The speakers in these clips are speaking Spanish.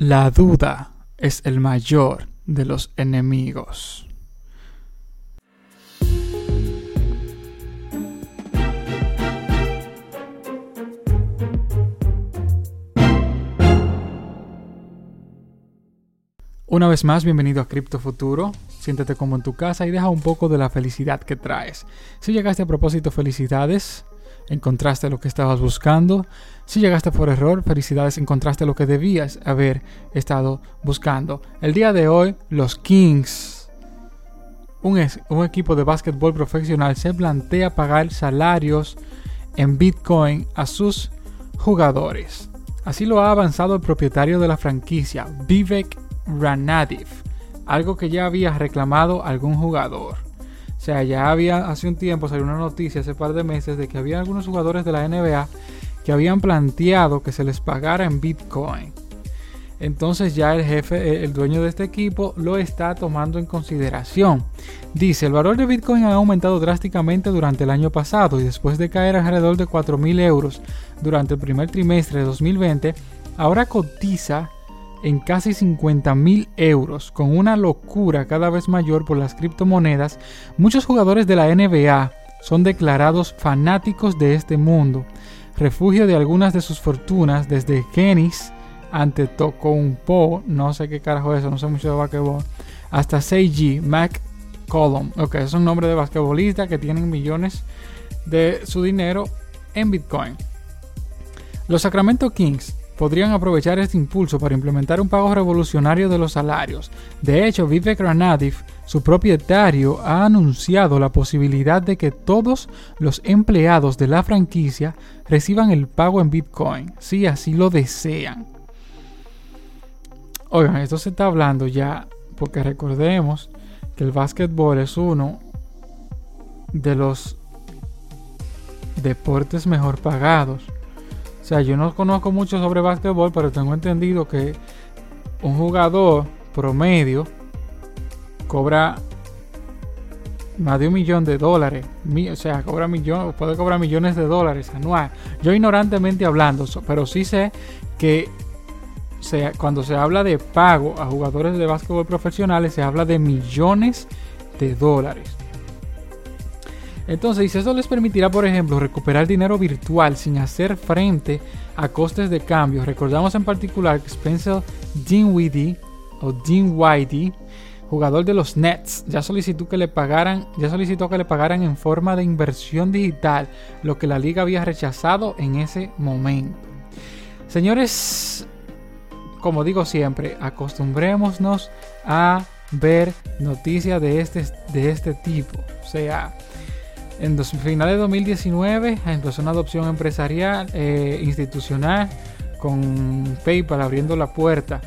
La duda es el mayor de los enemigos. Una vez más, bienvenido a Cripto Futuro. Siéntete como en tu casa y deja un poco de la felicidad que traes. Si llegaste a propósito, felicidades encontraste lo que estabas buscando. Si llegaste por error, felicidades, encontraste lo que debías haber estado buscando. El día de hoy, los Kings, un, equipo de básquetbol profesional, se plantea pagar salarios en Bitcoin a sus jugadores. Así lo ha avanzado el propietario de la franquicia, Vivek Ranadiv, algo que ya había reclamado algún jugador. O sea, ya había hace un tiempo salió una noticia hace par de meses de que había algunos jugadores de la NBA que habían planteado que se les pagara en Bitcoin. Entonces ya el jefe, el dueño de este equipo, lo está tomando en consideración. Dice, el valor de Bitcoin ha aumentado drásticamente durante el año pasado y después de caer alrededor de 4.000 euros durante el primer trimestre de 2020, ahora cotiza en casi 50 mil euros, con una locura cada vez mayor por las criptomonedas, muchos jugadores de la NBA son declarados fanáticos de este mundo, refugio de algunas de sus fortunas desde Genis ante Tocompo, no sé qué carajo es eso, no sé mucho de basquetbol, hasta Seiji McCollum. Ok, es un nombre de basquetbolista que tienen millones de su dinero en Bitcoin. Los Sacramento Kings podrían aprovechar este impulso para implementar un pago revolucionario de los salarios. De hecho, Vivek Ranadiv, su propietario, ha anunciado la posibilidad de que todos los empleados de la franquicia reciban el pago en Bitcoin, si así lo desean. Oigan, esto se está hablando ya porque recordemos que el básquetbol es uno de los deportes mejor pagados sea, yo no conozco mucho sobre básquetbol, pero tengo entendido que un jugador promedio cobra más de un millón de dólares. O sea, cobra millón, puede cobrar millones de dólares anual. Yo ignorantemente hablando, pero sí sé que cuando se habla de pago a jugadores de básquetbol profesionales, se habla de millones de dólares. Entonces, eso les permitirá, por ejemplo, recuperar dinero virtual sin hacer frente a costes de cambio. Recordamos en particular que Spencer Dinwiddie o Dinwiddie, jugador de los Nets, ya solicitó que le pagaran, ya solicitó que le pagaran en forma de inversión digital, lo que la liga había rechazado en ese momento. Señores, como digo siempre, acostumbrémonos a ver noticias de este, de este tipo. O sea, en dos, finales de 2019 empezó una adopción empresarial eh, institucional con PayPal abriendo la puerta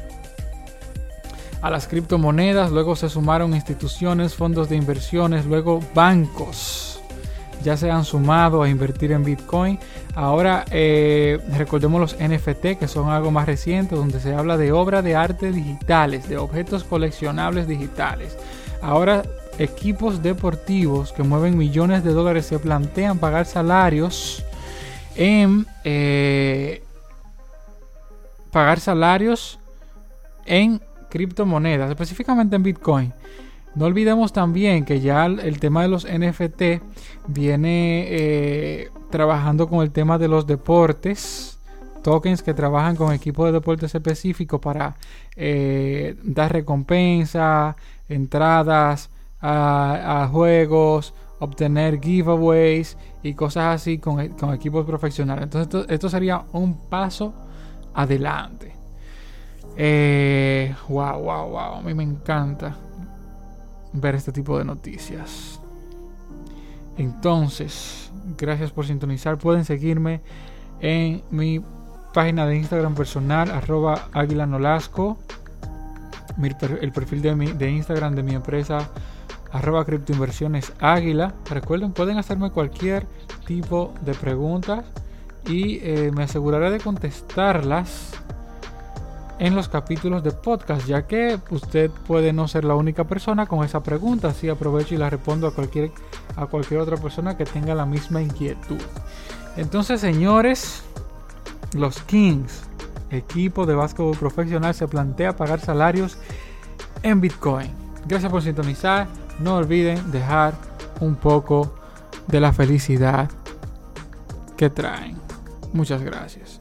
a las criptomonedas. Luego se sumaron instituciones, fondos de inversiones, luego bancos ya se han sumado a invertir en Bitcoin. Ahora eh, recordemos los NFT que son algo más reciente donde se habla de obras de arte digitales, de objetos coleccionables digitales. Ahora equipos deportivos que mueven millones de dólares se plantean pagar salarios en eh, pagar salarios en criptomonedas, específicamente en Bitcoin. No olvidemos también que ya el tema de los NFT viene eh, trabajando con el tema de los deportes, tokens que trabajan con equipos de deportes específicos para eh, dar recompensa, entradas, a, juegos, obtener giveaways y cosas así con, equipos profesionales. Entonces esto, sería un paso adelante. Wow, wow, wow. A mí me encanta ver este tipo de noticias. Entonces, gracias por sintonizar. Pueden seguirme en mi página de Instagram personal, arroba Águila Nolasco. el perfil de, de Instagram de mi empresa arroba criptoinversiones águila. Recuerden, pueden hacerme cualquier tipo de preguntas y eh, me aseguraré de contestarlas en los capítulos de podcast, ya que usted puede no ser la única persona con esa pregunta, así aprovecho y la respondo a cualquier, a cualquier otra persona que tenga la misma inquietud. Entonces, señores, los Kings equipo de básquetbol profesional se plantea pagar salarios en Bitcoin. Gracias por sintonizar. No olviden dejar un poco de la felicidad que traen. Muchas gracias.